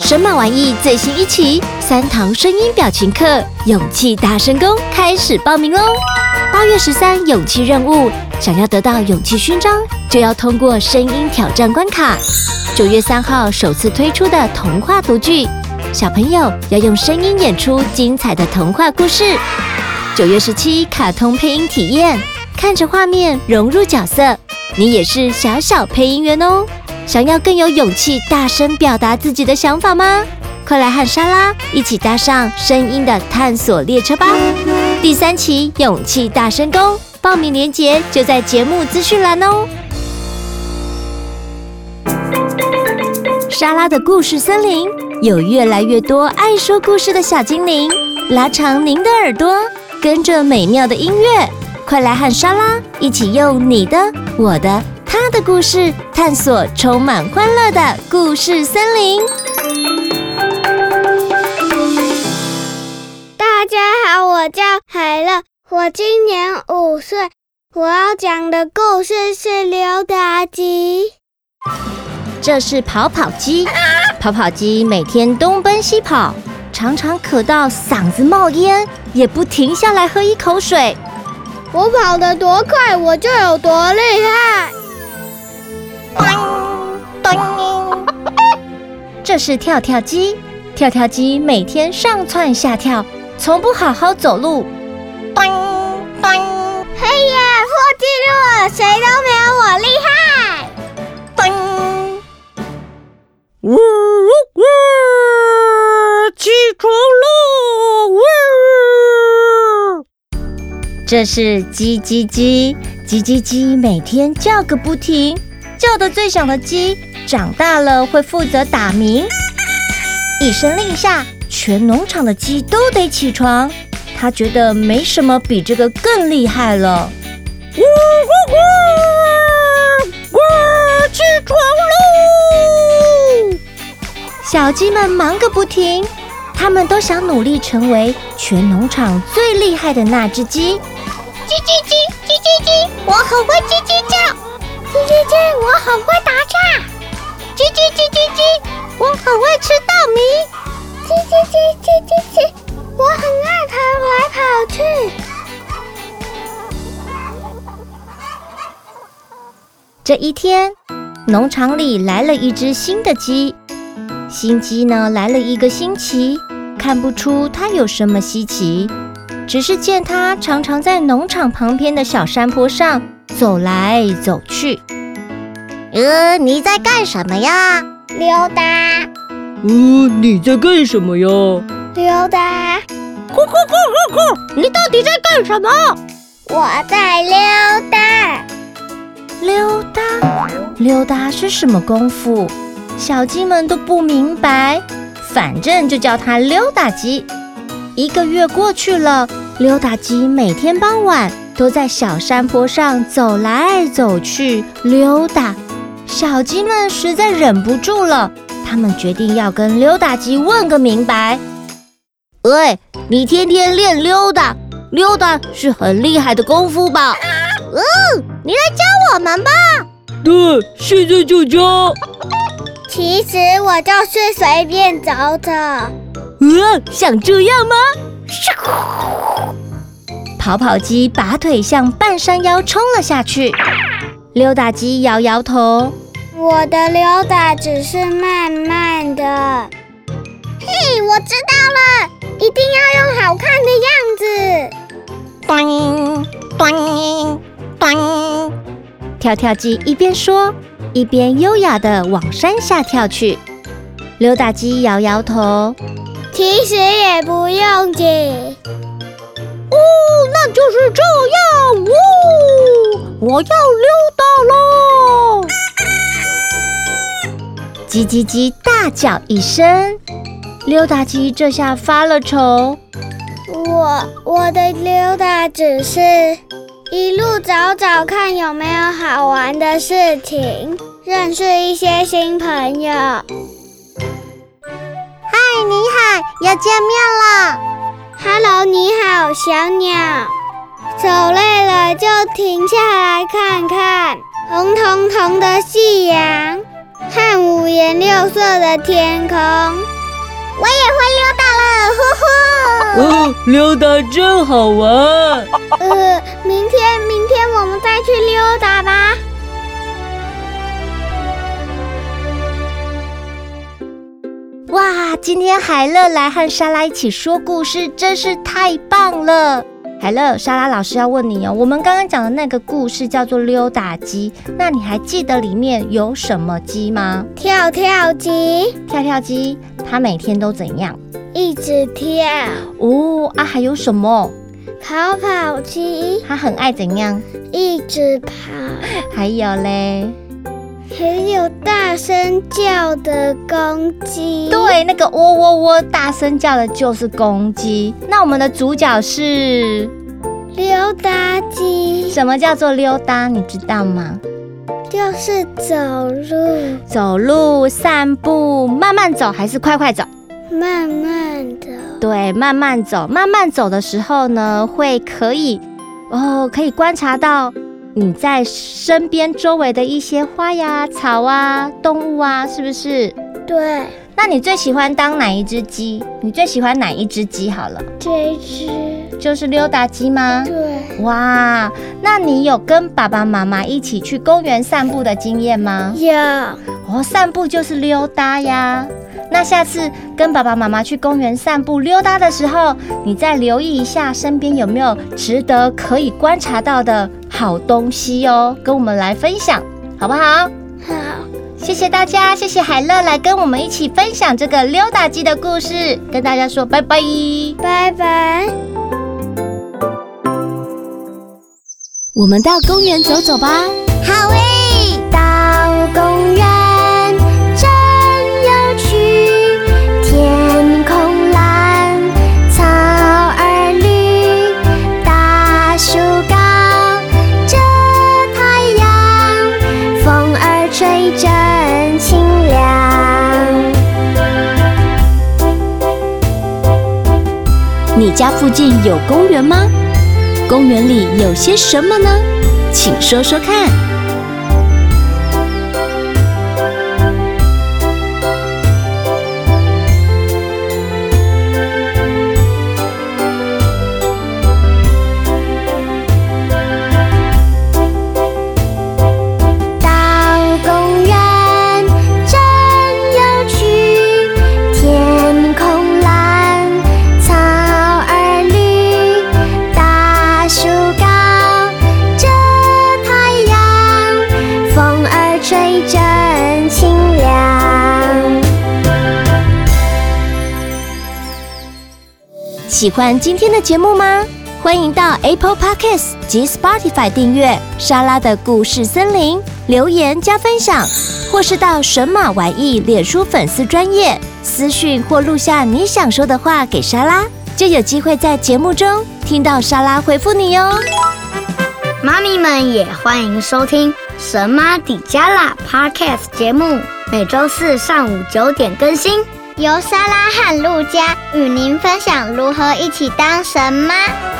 神马玩意最新一期三堂声音表情课，勇气大声功开始报名喽！八月十三勇气任务，想要得到勇气勋章，就要通过声音挑战关卡。九月三号首次推出的童话读剧，小朋友要用声音演出精彩的童话故事。九月十七卡通配音体验，看着画面融入角色，你也是小小配音员哦。想要更有勇气大声表达自己的想法吗？快来和莎拉一起搭上声音的探索列车吧！第三期勇气大声公报名链接就在节目资讯栏哦。莎拉的故事森林有越来越多爱说故事的小精灵，拉长您的耳朵，跟着美妙的音乐，快来和莎拉一起用你的、我的。他的故事，探索充满欢乐的故事森林。大家好，我叫海乐，我今年五岁。我要讲的故事是溜达鸡。这是跑跑鸡，跑跑鸡每天东奔西跑，常常渴到嗓子冒烟，也不停下来喝一口水。我跑得多快，我就有多厉害。这是跳跳鸡，跳跳鸡每天上窜下跳，从不好好走路。咚咚嘿呀，破纪录了，谁都没有我厉害。咚呜呜呜，起床了！呜。这是叽叽鸡，叽叽鸡每天叫个不停。叫得最响的鸡，长大了会负责打鸣。一声令下，全农场的鸡都得起床。他觉得没什么比这个更厉害了。呜呜呜！呱，起床喽！小鸡们忙个不停，他们都想努力成为全农场最厉害的那只鸡。叽叽叽，叽叽叽，我很会叽叽叫。叽叽叫，很会打架。叽叽叽叽叽，我很会吃稻米。叽叽叽叽叽叽，我很爱跑来跑去。这一天，农场里来了一只新的鸡。新鸡呢，来了一个星期，看不出它有什么稀奇，只是见它常常在农场旁边的小山坡上。走来走去，呃，你在干什么呀？溜达。呃，你在干什么呀？溜达。咕咕咕咕咕，你到底在干什么？我在溜达。溜达，溜达是什么功夫？小鸡们都不明白，反正就叫它溜达鸡。一个月过去了，溜达鸡每天傍晚。都在小山坡上走来走去溜达，小鸡们实在忍不住了，他们决定要跟溜达鸡问个明白。喂，你天天练溜达，溜达是很厉害的功夫吧？嗯，你来教我们吧。对，现在就教。其实我就是随便走走。嗯，像这样吗？跑跑鸡拔腿向半山腰冲了下去，溜达鸡摇摇头：“我的溜达只是慢慢的。”嘿，我知道了，一定要用好看的样子。咚咚咚！跳跳鸡一边说，一边优雅的往山下跳去。溜达鸡摇摇头：“其实也不用紧。”哦，那就是这样哦！我要溜叽叽叽大叫一声，溜达鸡这下发了愁。我我的溜达只是一路找找看有没有好玩的事情，认识一些新朋友。嗨，你好，要见面了。Hello，你好，小鸟。走累了就停下来看看红彤彤的夕阳，看五颜六色的天空。我也会溜达了，呼呼！哦，溜达真好玩。呃，明天，明天我们再去溜达吧。哇，今天海乐来和莎拉一起说故事，真是太棒了！海乐，莎拉老师要问你哦，我们刚刚讲的那个故事叫做溜达鸡，那你还记得里面有什么鸡吗？跳跳鸡，跳跳鸡，它每天都怎样？一直跳。哦啊，还有什么？跑跑鸡，它很爱怎样？一直跑。还有嘞？还有大声叫的公鸡，对，那个喔喔喔大声叫的就是公鸡。那我们的主角是溜达鸡。什么叫做溜达？你知道吗？就是走路，走路散步，慢慢走还是快快走？慢慢走。对，慢慢走。慢慢走的时候呢，会可以哦，可以观察到。你在身边周围的一些花呀、草啊、动物啊，是不是？对。那你最喜欢当哪一只鸡？你最喜欢哪一只鸡？好了，这一只就是溜达鸡吗？对。哇，那你有跟爸爸妈妈一起去公园散步的经验吗？有。哦，散步就是溜达呀。那下次跟爸爸妈妈去公园散步溜达的时候，你再留意一下身边有没有值得可以观察到的好东西哦，跟我们来分享，好不好？好，谢谢大家，谢谢海乐来跟我们一起分享这个溜达鸡的故事，跟大家说拜拜，拜拜。我们到公园走走吧。好诶，家附近有公园吗？公园里有些什么呢？请说说看。喜欢今天的节目吗？欢迎到 Apple Podcast 及 Spotify 订阅《莎拉的故事森林》，留言加分享，或是到神马玩意脸书粉丝专页私讯或录下你想说的话给莎拉，就有机会在节目中听到莎拉回复你哟。妈咪们也欢迎收听《神妈底加拉》Podcast 节目，每周四上午九点更新。由莎拉和路加与您分享如何一起当神妈。